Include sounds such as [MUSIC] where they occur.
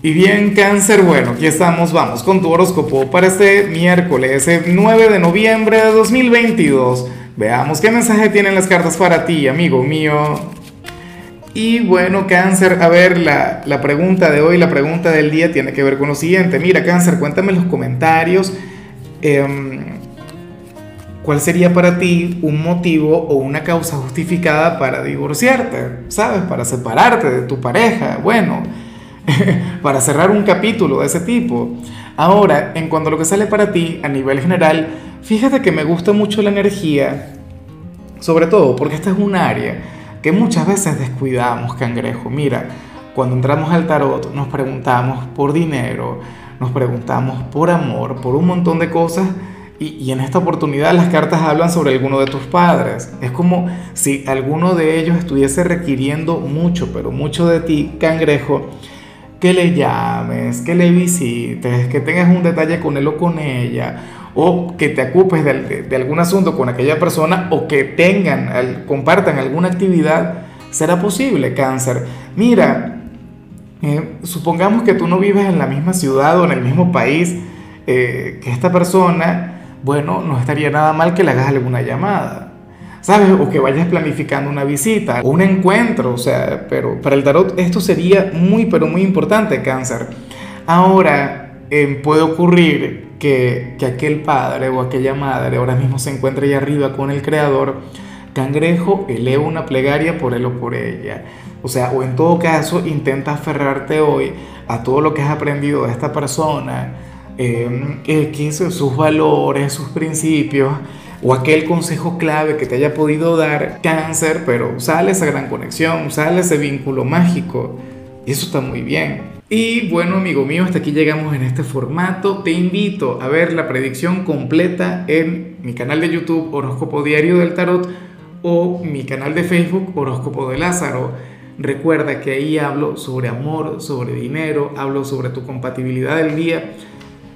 Y bien, cáncer, bueno, aquí estamos, vamos con tu horóscopo para este miércoles, el 9 de noviembre de 2022. Veamos qué mensaje tienen las cartas para ti, amigo mío. Y bueno, cáncer, a ver, la, la pregunta de hoy, la pregunta del día tiene que ver con lo siguiente. Mira, cáncer, cuéntame en los comentarios. Em, ¿Cuál sería para ti un motivo o una causa justificada para divorciarte? ¿Sabes? Para separarte de tu pareja. Bueno, [LAUGHS] para cerrar un capítulo de ese tipo. Ahora, en cuanto a lo que sale para ti a nivel general, fíjate que me gusta mucho la energía, sobre todo porque esta es un área que muchas veces descuidamos, cangrejo. Mira, cuando entramos al tarot nos preguntamos por dinero, nos preguntamos por amor, por un montón de cosas. Y, y, en esta oportunidad las cartas hablan sobre alguno de tus padres. Es como si alguno de ellos estuviese requiriendo mucho, pero mucho de ti, cangrejo que le llames, que le visites, que tengas un detalle con él o con ella, o que te ocupes de, algún asunto con aquella persona, o que tengan, compartan alguna actividad, será posible, cáncer. Mira, eh, supongamos que tú no vives en la misma ciudad o en el mismo país eh, que esta persona, bueno, no estaría nada mal que le hagas alguna llamada ¿sabes? O que vayas planificando una visita, un encuentro, o sea, pero para el tarot esto sería muy, pero muy importante, cáncer. Ahora, eh, puede ocurrir que, que aquel padre o aquella madre ahora mismo se encuentre ahí arriba con el creador, cangrejo eleva una plegaria por él o por ella. O sea, o en todo caso intenta aferrarte hoy a todo lo que has aprendido de esta persona, eh, que sus valores, sus principios, o aquel consejo clave que te haya podido dar cáncer, pero sale esa gran conexión, sale ese vínculo mágico. Y eso está muy bien. Y bueno, amigo mío, hasta aquí llegamos en este formato. Te invito a ver la predicción completa en mi canal de YouTube Horóscopo Diario del Tarot o mi canal de Facebook Horóscopo de Lázaro. Recuerda que ahí hablo sobre amor, sobre dinero, hablo sobre tu compatibilidad del día